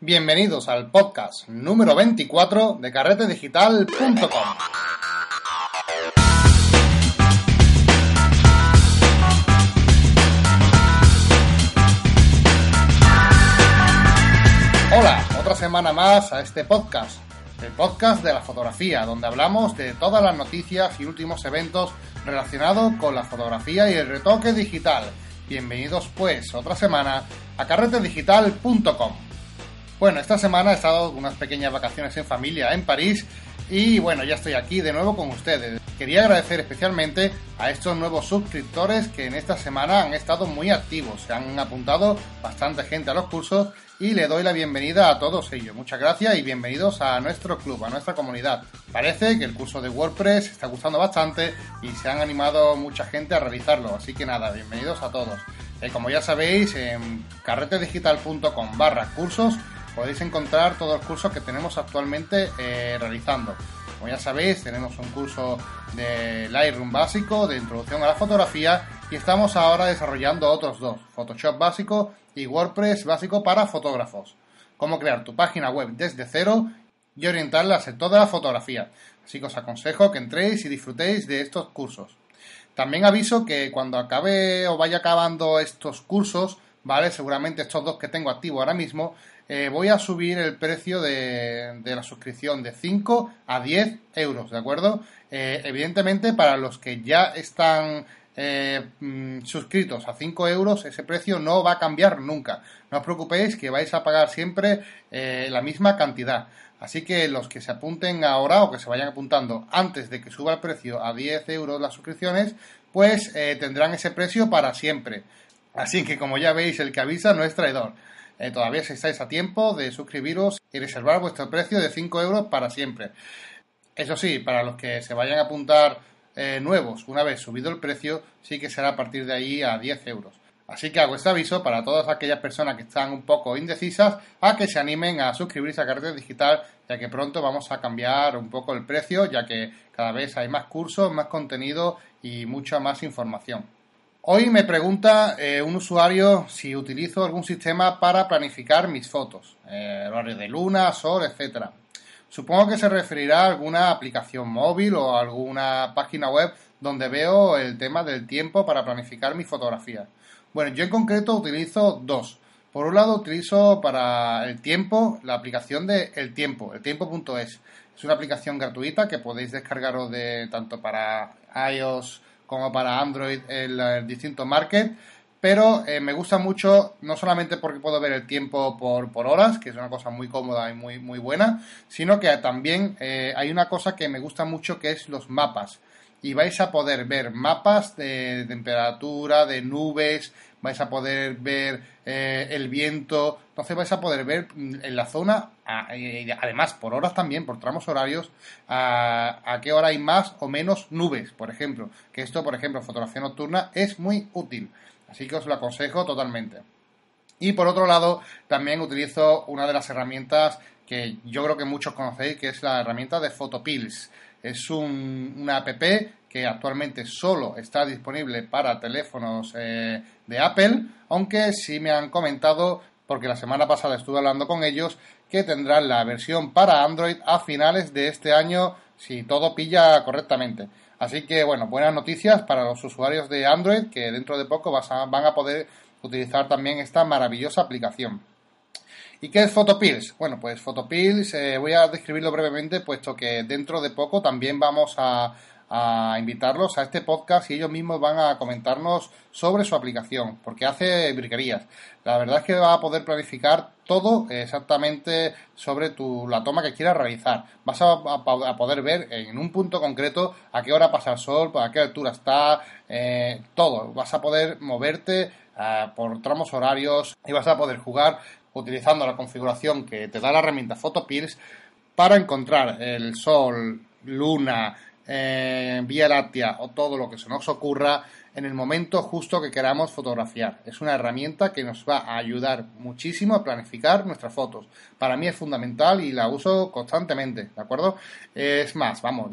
Bienvenidos al podcast número 24 de carretedigital.com. Hola, otra semana más a este podcast, el podcast de la fotografía, donde hablamos de todas las noticias y últimos eventos relacionados con la fotografía y el retoque digital. Bienvenidos pues otra semana a carretedigital.com. Bueno, esta semana he estado unas pequeñas vacaciones en familia en París y bueno, ya estoy aquí de nuevo con ustedes. Quería agradecer especialmente a estos nuevos suscriptores que en esta semana han estado muy activos. Se han apuntado bastante gente a los cursos y le doy la bienvenida a todos ellos. Muchas gracias y bienvenidos a nuestro club, a nuestra comunidad. Parece que el curso de WordPress está gustando bastante y se han animado mucha gente a realizarlo. Así que nada, bienvenidos a todos. Eh, como ya sabéis, en carretedigital.com barra cursos podéis encontrar todos los cursos que tenemos actualmente eh, realizando. Como ya sabéis, tenemos un curso de Lightroom básico, de introducción a la fotografía, y estamos ahora desarrollando otros dos, Photoshop básico y WordPress básico para fotógrafos. Cómo crear tu página web desde cero y orientarla sector de la fotografía. Así que os aconsejo que entréis y disfrutéis de estos cursos. También aviso que cuando acabe o vaya acabando estos cursos, ¿vale? Seguramente estos dos que tengo activos ahora mismo, eh, voy a subir el precio de, la suscripción de 5 a 10 euros, ¿de acuerdo? Eh, evidentemente, para los que ya están eh, mm, suscritos a 5 euros, ese precio no va a cambiar nunca. No os preocupéis que vais a pagar siempre la misma cantidad. Así que los que se apunten ahora o que se vayan apuntando antes de que suba el precio a 10 euros las suscripciones, pues tendrán ese precio para siempre. Así que como ya veis, el que avisa no es traidor. Eh, todavía estáis a tiempo de suscribiros y reservar vuestro precio de 5 euros para siempre. Eso sí, para los que se vayan a apuntar eh, nuevos, una vez subido el precio, sí que será a partir de ahí a 10 euros. Así que hago este aviso para todas aquellas personas que están un poco indecisas a que se animen a suscribirse a Carrete Digital, ya que pronto vamos a cambiar un poco el precio, ya que cada vez hay más cursos, más contenido y mucha más información. Hoy me pregunta eh, un usuario si utilizo algún sistema para planificar mis fotos, eh, horario de luna, sol, etc. Supongo que se referirá a alguna aplicación móvil o alguna página web donde veo el tema del tiempo para planificar mi fotografía. Bueno, yo en concreto utilizo dos. Por un lado utilizo para el tiempo la aplicación de El Tiempo, eltiempo.es. Es una aplicación gratuita que podéis descargaros de tanto para iOS como para Android el, distinto market. Pero eh, me gusta mucho, no solamente porque puedo ver el tiempo por, por, horas, que es una cosa muy cómoda y muy, muy buena, sino que también eh, hay una cosa que me gusta mucho que es los mapas. Y vais a poder ver mapas de temperatura, de nubes, vais a poder ver eh, el viento, entonces vais a poder ver mm, en la zona, además por horas también, por tramos horarios, a, a, qué hora hay más o menos nubes, por ejemplo. Que esto, por ejemplo, fotografía nocturna es muy útil, así que os lo aconsejo totalmente. Y por otro lado, también utilizo una de las herramientas que yo creo que muchos conocéis, que es la herramienta de Photopills. Es un, una app que actualmente solo está disponible para teléfonos eh, de Apple, aunque sí me han comentado, porque la semana pasada estuve hablando con ellos, que tendrán la versión para Android a finales de este año si todo pilla correctamente. Así que bueno, buenas noticias para los usuarios de Android que dentro de poco van a poder utilizar también esta maravillosa aplicación. ¿Y qué es Photopills? Bueno, pues Photopills eh, voy a describirlo brevemente, puesto que dentro de poco también vamos a, invitarlos a este podcast y ellos mismos van a comentarnos sobre su aplicación, porque hace briquerías. La verdad es que va a poder planificar todo exactamente sobre tu, la toma que quieras realizar. Vas a, poder ver en un punto concreto a qué hora pasa el sol, a qué altura está, eh, todo. Vas a poder moverte eh, por tramos horarios y vas a poder jugar utilizando la configuración que te da la herramienta Photopills para encontrar el sol, luna, eh, Vía Láctea o todo lo que se nos ocurra en el momento justo que queramos fotografiar. Es una herramienta que nos va a ayudar muchísimo a planificar nuestras fotos. Para mí es fundamental y la uso constantemente, ¿de acuerdo? Es más, vamos,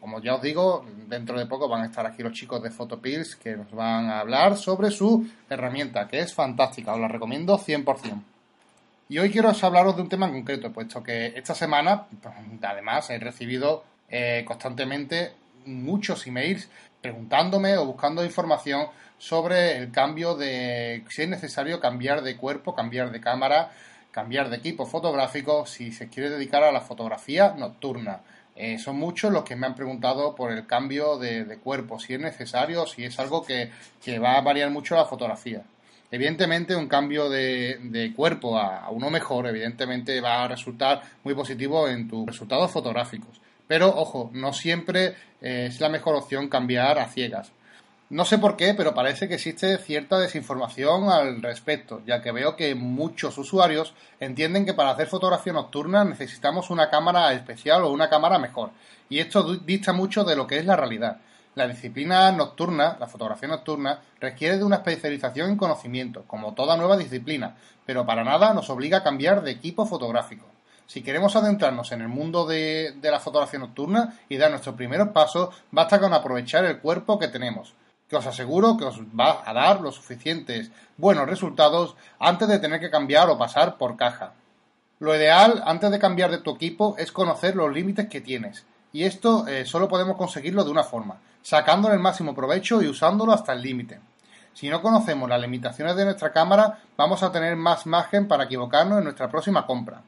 como ya os digo, dentro de poco van a estar aquí los chicos de Photopills que nos van a hablar sobre su herramienta, que es fantástica, os la recomiendo 100%. Y hoy quiero hablaros de un tema en concreto, puesto que esta semana, pues, además, he recibido eh, constantemente muchos emails preguntándome o buscando información sobre el cambio de si es necesario cambiar de cuerpo, cambiar de cámara, cambiar de equipo fotográfico, si se quiere dedicar a la fotografía nocturna. Eh, son muchos los que me han preguntado por el cambio de, cuerpo, si es necesario, si es algo que, va a variar mucho la fotografía. Evidentemente, un cambio de, cuerpo a, uno mejor, evidentemente va a resultar muy positivo en tus resultados fotográficos. Pero, ojo, no siempre eh, es la mejor opción cambiar a ciegas. No sé por qué, pero parece que existe cierta desinformación al respecto, ya que veo que muchos usuarios entienden que para hacer fotografía nocturna necesitamos una cámara especial o una cámara mejor, y esto dista mucho de lo que es la realidad. La disciplina nocturna, la fotografía nocturna, requiere de una especialización en conocimiento, como toda nueva disciplina, pero para nada nos obliga a cambiar de equipo fotográfico. Si queremos adentrarnos en el mundo de, de la fotografía nocturna y dar nuestros primeros pasos, basta con aprovechar el cuerpo que tenemos que os aseguro que os va a dar los suficientes buenos resultados antes de tener que cambiar o pasar por caja. Lo ideal antes de cambiar de tu equipo es conocer los límites que tienes. Y esto eh, solo podemos conseguirlo de una forma, sacándole el máximo provecho y usándolo hasta el límite. Si no conocemos las limitaciones de nuestra cámara, vamos a tener más margen para equivocarnos en nuestra próxima compra.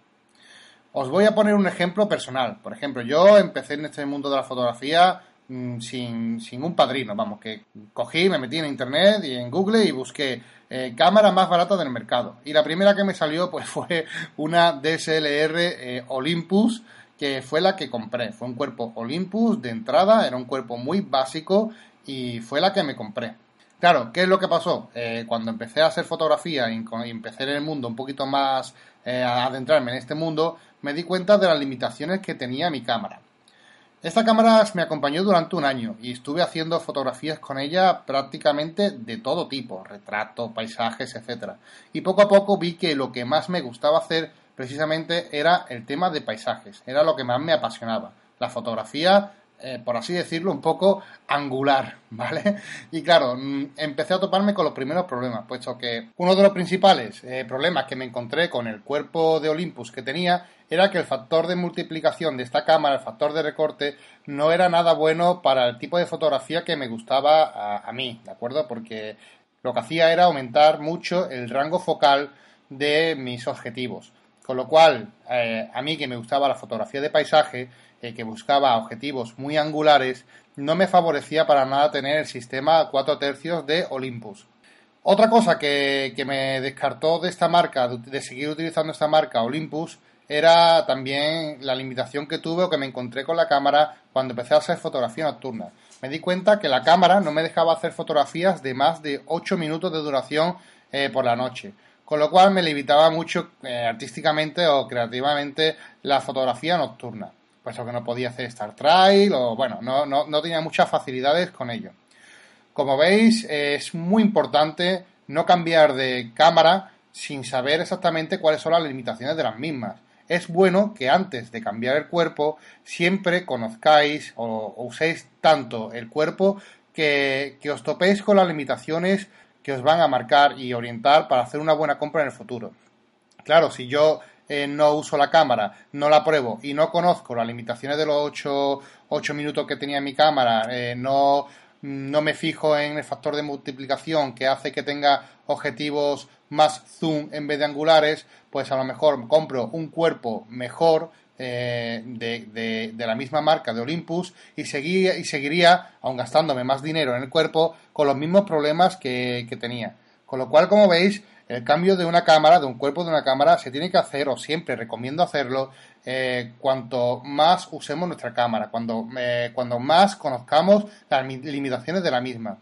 Os voy a poner un ejemplo personal. Por ejemplo, yo empecé en este mundo de la fotografía Mm, sin, sin, un padrino, vamos, que cogí, me metí en internet y en Google y busqué eh, cámara más barata del mercado. Y la primera que me salió pues fue una DSLR eh, Olympus, que fue la que compré. Fue un cuerpo Olympus de entrada, era un cuerpo muy básico y fue la que me compré. Claro, ¿qué es lo que pasó? Eh, cuando empecé a hacer fotografía y, empecé en el mundo un poquito más a adentrarme en este mundo, me di cuenta de las limitaciones que tenía mi cámara. Esta cámara me acompañó durante un año y estuve haciendo fotografías con ella prácticamente de todo tipo, retratos, paisajes, etc. Y poco a poco vi que lo que más me gustaba hacer precisamente era el tema de paisajes, era lo que más me apasionaba. La fotografía eh, por así decirlo, un poco angular, ¿vale? Y claro, mm, empecé a toparme con los primeros problemas, puesto que uno de los principales eh, problemas que me encontré con el cuerpo de Olympus que tenía era que el factor de multiplicación de esta cámara, el factor de recorte, no era nada bueno para el tipo de fotografía que me gustaba a, mí, ¿de acuerdo? Porque lo que hacía era aumentar mucho el rango focal de mis objetivos. Con lo cual, eh, a mí que me gustaba la fotografía de paisaje, que buscaba objetivos muy angulares, no me favorecía para nada tener el sistema 4 tercios de Olympus. Otra cosa que, me descartó de esta marca, de seguir utilizando esta marca Olympus, era también la limitación que tuve o que me encontré con la cámara cuando empecé a hacer fotografía nocturna. Me di cuenta que la cámara no me dejaba hacer fotografías de más de 8 minutos de duración eh, por la noche, con lo cual me limitaba mucho eh, artísticamente o creativamente la fotografía nocturna puesto que no podía hacer Star Trail o bueno, no, no, no tenía muchas facilidades con ello. Como veis, es muy importante no cambiar de cámara sin saber exactamente cuáles son las limitaciones de las mismas. Es bueno que antes de cambiar el cuerpo siempre conozcáis o, uséis tanto el cuerpo que, que os topéis con las limitaciones que os van a marcar y orientar para hacer una buena compra en el futuro. Claro, si yo eh, no uso la cámara, no la pruebo y no conozco las limitaciones de los 8, minutos que tenía mi cámara, eh, no, no me fijo en el factor de multiplicación que hace que tenga objetivos más zoom en vez de angulares, pues a lo mejor compro un cuerpo mejor eh, de, de, la misma marca de Olympus y, seguía, y seguiría, aun gastándome más dinero en el cuerpo, con los mismos problemas que, que tenía. Con lo cual, como veis, el cambio de una cámara, de un cuerpo de una cámara, se tiene que hacer, o siempre recomiendo hacerlo, eh, cuanto más usemos nuestra cámara, cuando, eh, cuando más conozcamos las limitaciones de la misma.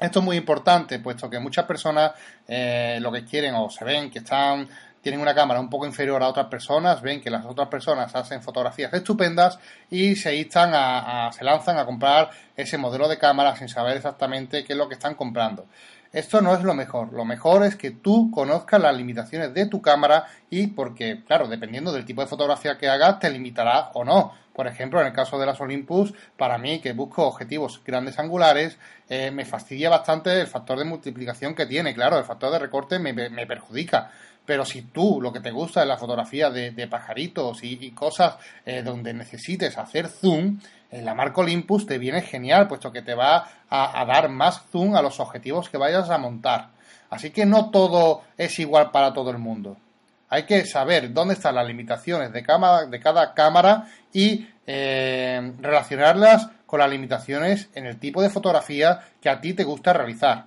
Esto es muy importante, puesto que muchas personas lo que quieren o se ven que están tienen una cámara un poco inferior a otras personas, ven que las otras personas hacen fotografías estupendas y se instan a, se lanzan a comprar ese modelo de cámara sin saber exactamente qué es lo que están comprando. Esto no es lo mejor. Lo mejor es que tú conozcas las limitaciones de tu cámara y porque, claro, dependiendo del tipo de fotografía que hagas, te limitará o no. Por ejemplo, en el caso de las Olympus, para mí, que busco objetivos grandes angulares, eh, me fastidia bastante el factor de multiplicación que tiene. Claro, el factor de recorte me, me perjudica Pero si tú lo que te gusta es la fotografía de, pajaritos y, cosas eh, donde necesites hacer zoom, la marca Olympus te viene genial, puesto que te va a, dar más zoom a los objetivos que vayas a montar. Así que no todo es igual para todo el mundo. Hay que saber dónde están las limitaciones de, de cada cámara y eh, relacionarlas con las limitaciones en el tipo de fotografía que a ti te gusta realizar.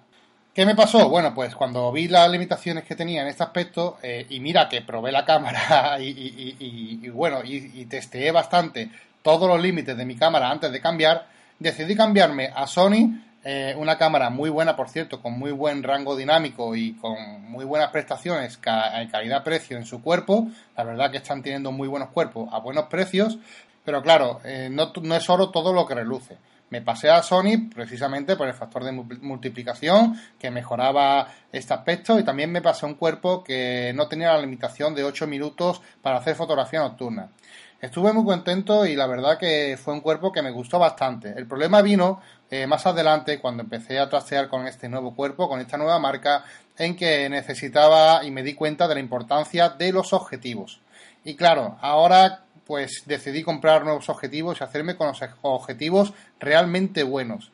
¿Qué me pasó? Bueno, pues cuando vi las limitaciones que tenía en este aspecto, eh, y mira que probé la cámara y, bueno, y, testeé bastante todos los límites de mi cámara antes de cambiar, decidí cambiarme a Sony, eh, una cámara muy buena, por cierto, con muy buen rango dinámico y con muy buenas prestaciones, en calidad-precio en su cuerpo. La verdad que están teniendo muy buenos cuerpos a buenos precios, pero claro, eh, no, es oro todo lo que reluce. Me pasé a Sony precisamente por el factor de multiplicación que mejoraba este aspecto y también me pasé un cuerpo que no tenía la limitación de 8 minutos para hacer fotografía nocturna. Estuve muy contento y la verdad que fue un cuerpo que me gustó bastante. El problema vino eh, más adelante cuando empecé a trastear con este nuevo cuerpo, con esta nueva marca, en que necesitaba y me di cuenta de la importancia de los objetivos. Y claro, ahora pues decidí comprar nuevos objetivos y hacerme con los objetivos realmente buenos.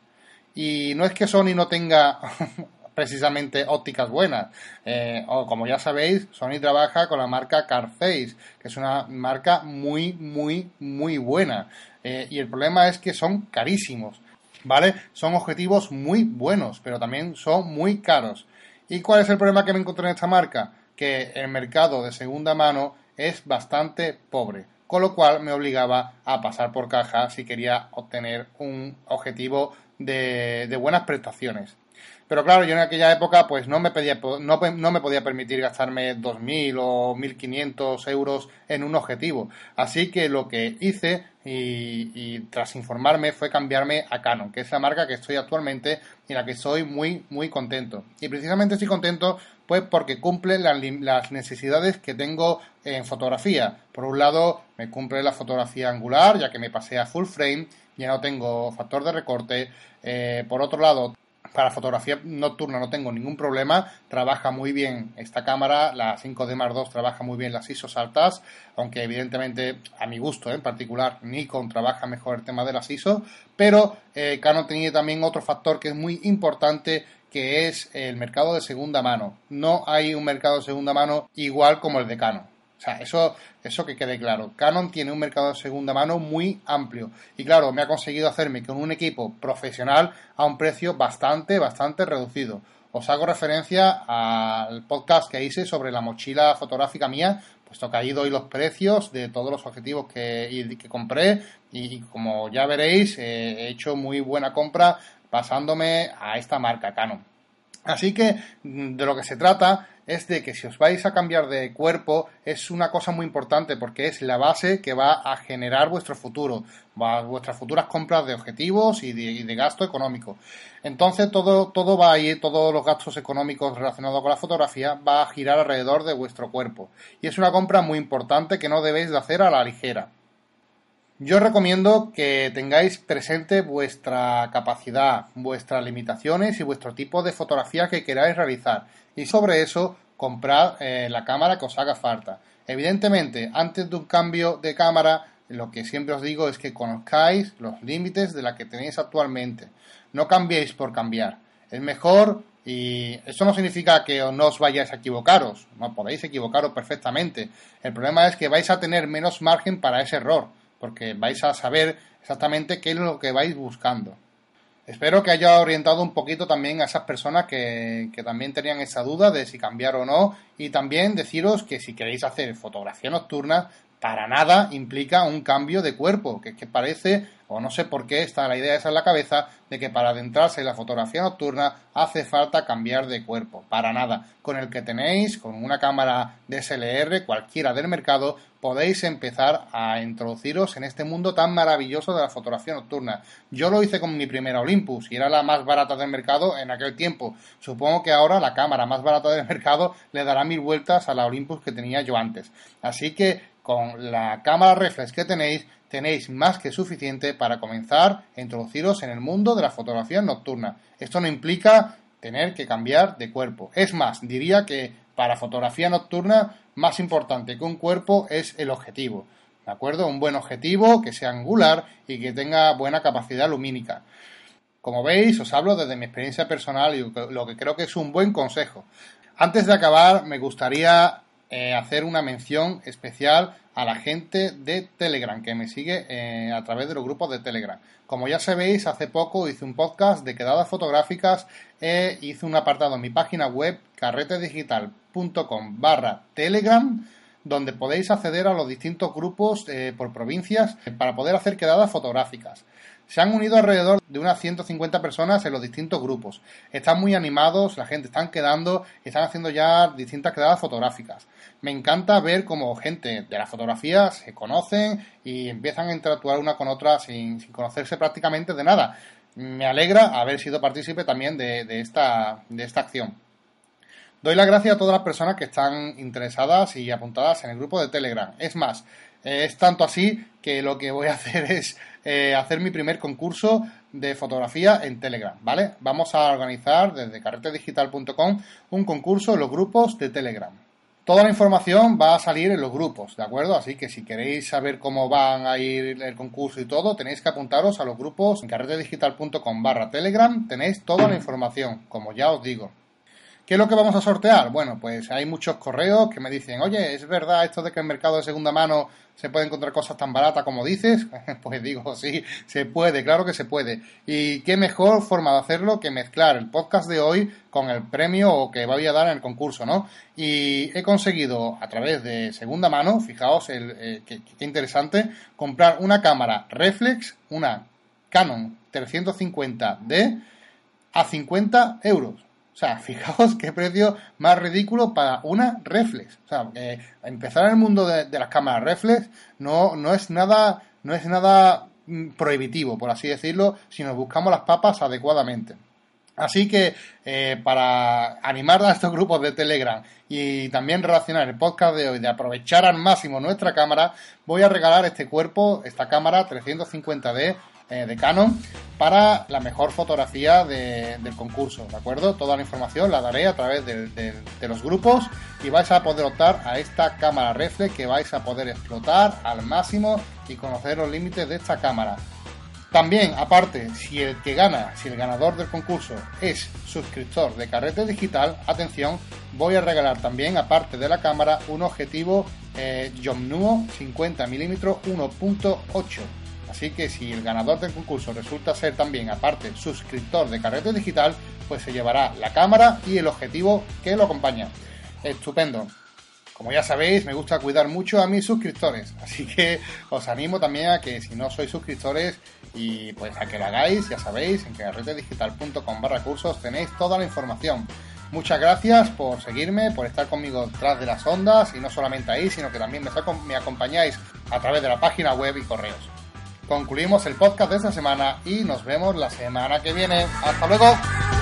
Y no es que Sony no tenga precisamente ópticas buenas. Eh, o como ya sabéis, Sony trabaja con la marca Carface, que es una marca muy, muy, muy buena. Eh, y el problema es que son carísimos, ¿vale? Son objetivos muy buenos, pero también son muy caros. ¿Y cuál es el problema que me encontré en esta marca? Que el mercado de segunda mano es bastante pobre con lo cual me obligaba a pasar por caja si quería obtener un objetivo de, buenas prestaciones. Pero claro, yo en aquella época pues no me, pedía, no, no, me podía permitir gastarme 2.000 o 1.500 euros en un objetivo. Así que lo que hice y, tras informarme fue cambiarme a Canon, que es la marca que estoy actualmente y la que estoy muy muy contento. Y precisamente estoy contento pues porque cumple las, necesidades que tengo en fotografía. Por un lado, me cumple la fotografía angular, ya que me pasé a full frame, ya no tengo factor de recorte. Eh, por otro lado, para fotografía nocturna no tengo ningún problema, trabaja muy bien esta cámara, la 5D Mark II trabaja muy bien las ISOs altas, aunque evidentemente a mi gusto en particular Nikon trabaja mejor el tema de las ISO, pero eh, Canon tenía también otro factor que es muy importante que es el mercado de segunda mano. No hay un mercado de segunda mano igual como el de Canon. O sea, eso, eso que quede claro. Canon tiene un mercado de segunda mano muy amplio. Y claro, me ha conseguido hacerme con un equipo profesional a un precio bastante, bastante reducido. Os hago referencia al podcast que hice sobre la mochila fotográfica mía, puesto que ahí doy los precios de todos los objetivos que, que compré y, como ya veréis he hecho muy buena compra pasándome a esta marca Canon. Así que de lo que se trata es de que si os vais a cambiar de cuerpo es una cosa muy importante porque es la base que va a generar vuestro futuro, vuestras futuras compras de objetivos y de, gasto económico. Entonces todo, todo va a ir, todos los gastos económicos relacionados con la fotografía va a girar alrededor de vuestro cuerpo. Y es una compra muy importante que no debéis de hacer a la ligera. Yo recomiendo que tengáis presente vuestra capacidad, vuestras limitaciones y vuestro tipo de fotografía que queráis realizar. Y sobre eso, comprad eh, la cámara que os haga falta. Evidentemente, antes de un cambio de cámara, lo que siempre os digo es que conozcáis los límites de la que tenéis actualmente. No cambiéis por cambiar. Es mejor y eso no significa que no os vayáis a equivocaros. No podéis equivocaros perfectamente. El problema es que vais a tener menos margen para ese error porque vais a saber exactamente qué es lo que vais buscando. Espero que haya orientado un poquito también a esas personas que, que, también tenían esa duda de si cambiar o no y también deciros que si queréis hacer fotografía nocturna para nada implica un cambio de cuerpo, que es que parece, o no sé por qué está la idea esa en la cabeza, de que para adentrarse en la fotografía nocturna hace falta cambiar de cuerpo. Para nada. Con el que tenéis, con una cámara DSLR, cualquiera del mercado, podéis empezar a introduciros en este mundo tan maravilloso de la fotografía nocturna. Yo lo hice con mi primera Olympus y era la más barata del mercado en aquel tiempo. Supongo que ahora la cámara más barata del mercado le dará mil vueltas a la Olympus que tenía yo antes. Así que con la cámara reflex que tenéis, tenéis más que suficiente para comenzar a introduciros en el mundo de la fotografía nocturna. Esto no implica tener que cambiar de cuerpo. Es más, diría que para fotografía nocturna, más importante que un cuerpo es el objetivo. ¿De acuerdo? Un buen objetivo que sea angular y que tenga buena capacidad lumínica. Como veis, os hablo desde mi experiencia personal y lo que creo que es un buen consejo. Antes de acabar, me gustaría eh, hacer una mención especial a la gente de Telegram que me sigue eh, a través de los grupos de Telegram. Como ya sabéis, hace poco hice un podcast de quedadas fotográficas e hice un apartado en mi página web carretedigital.com barra Telegram donde podéis acceder a los distintos grupos eh, por provincias para poder hacer quedadas fotográficas. Se han unido alrededor de unas 150 personas en los distintos grupos. Están muy animados, la gente están quedando, están haciendo ya distintas quedadas fotográficas. Me encanta ver cómo gente de la fotografía se conocen y empiezan a interactuar una con otra sin, conocerse prácticamente de nada. Me alegra haber sido partícipe también de, esta, de esta acción. Doy las gracias a todas las personas que están interesadas y apuntadas en el grupo de Telegram. Es más, es tanto así que lo que voy a hacer es eh, hacer mi primer concurso de fotografía en Telegram, ¿vale? Vamos a organizar desde carretedigital.com un concurso en los grupos de Telegram. Toda la información va a salir en los grupos, ¿de acuerdo? Así que si queréis saber cómo van a ir el concurso y todo, tenéis que apuntaros a los grupos en carretedigital.com barra Telegram, tenéis toda la información, como ya os digo. ¿Qué es lo que vamos a sortear? Bueno, pues hay muchos correos que me dicen, oye, ¿es verdad esto de que en el mercado de segunda mano se puede encontrar cosas tan baratas como dices? pues digo, sí, se puede, claro que se puede. Y qué mejor forma de hacerlo que mezclar el podcast de hoy con el premio que voy a dar en el concurso, ¿no? Y he conseguido a través de segunda mano, fijaos eh, qué interesante, comprar una cámara reflex, una Canon 350D a 50 euros. O sea, fijaos qué precio más ridículo para una reflex. O sea, empezar en el mundo de, las cámaras reflex no, no es nada, no es nada mm, prohibitivo, por así decirlo, si nos buscamos las papas adecuadamente. Así que eh, para animar a estos grupos de Telegram y también relacionar el podcast de hoy de aprovechar al máximo nuestra cámara, voy a regalar este cuerpo, esta cámara 350D eh, de Canon para la mejor fotografía del concurso, ¿de acuerdo? Toda la información la daré a través de, los grupos y vais a poder optar a esta cámara reflex que vais a poder explotar al máximo y conocer los límites de esta cámara. También, aparte, si el que gana, si el ganador del concurso es suscriptor de Carrete Digital, atención, voy a regalar también, aparte de la cámara, un objetivo eh, 50 mm 1.8 Así que si el ganador del concurso resulta ser también, aparte, suscriptor de Carrete Digital, pues se llevará la cámara y el objetivo que lo acompaña. Estupendo. Como ya sabéis, me gusta cuidar mucho a mis suscriptores, así que os animo también a que si no sois suscriptores y pues a que lo hagáis, ya sabéis, en carretedigital.com barra cursos tenéis toda la información. Muchas gracias por seguirme, por estar conmigo detrás de las ondas y no solamente ahí, sino que también me, me acompañáis a través de la página web y correos concluimos el podcast de esta semana y nos vemos la semana que viene. Hasta luego.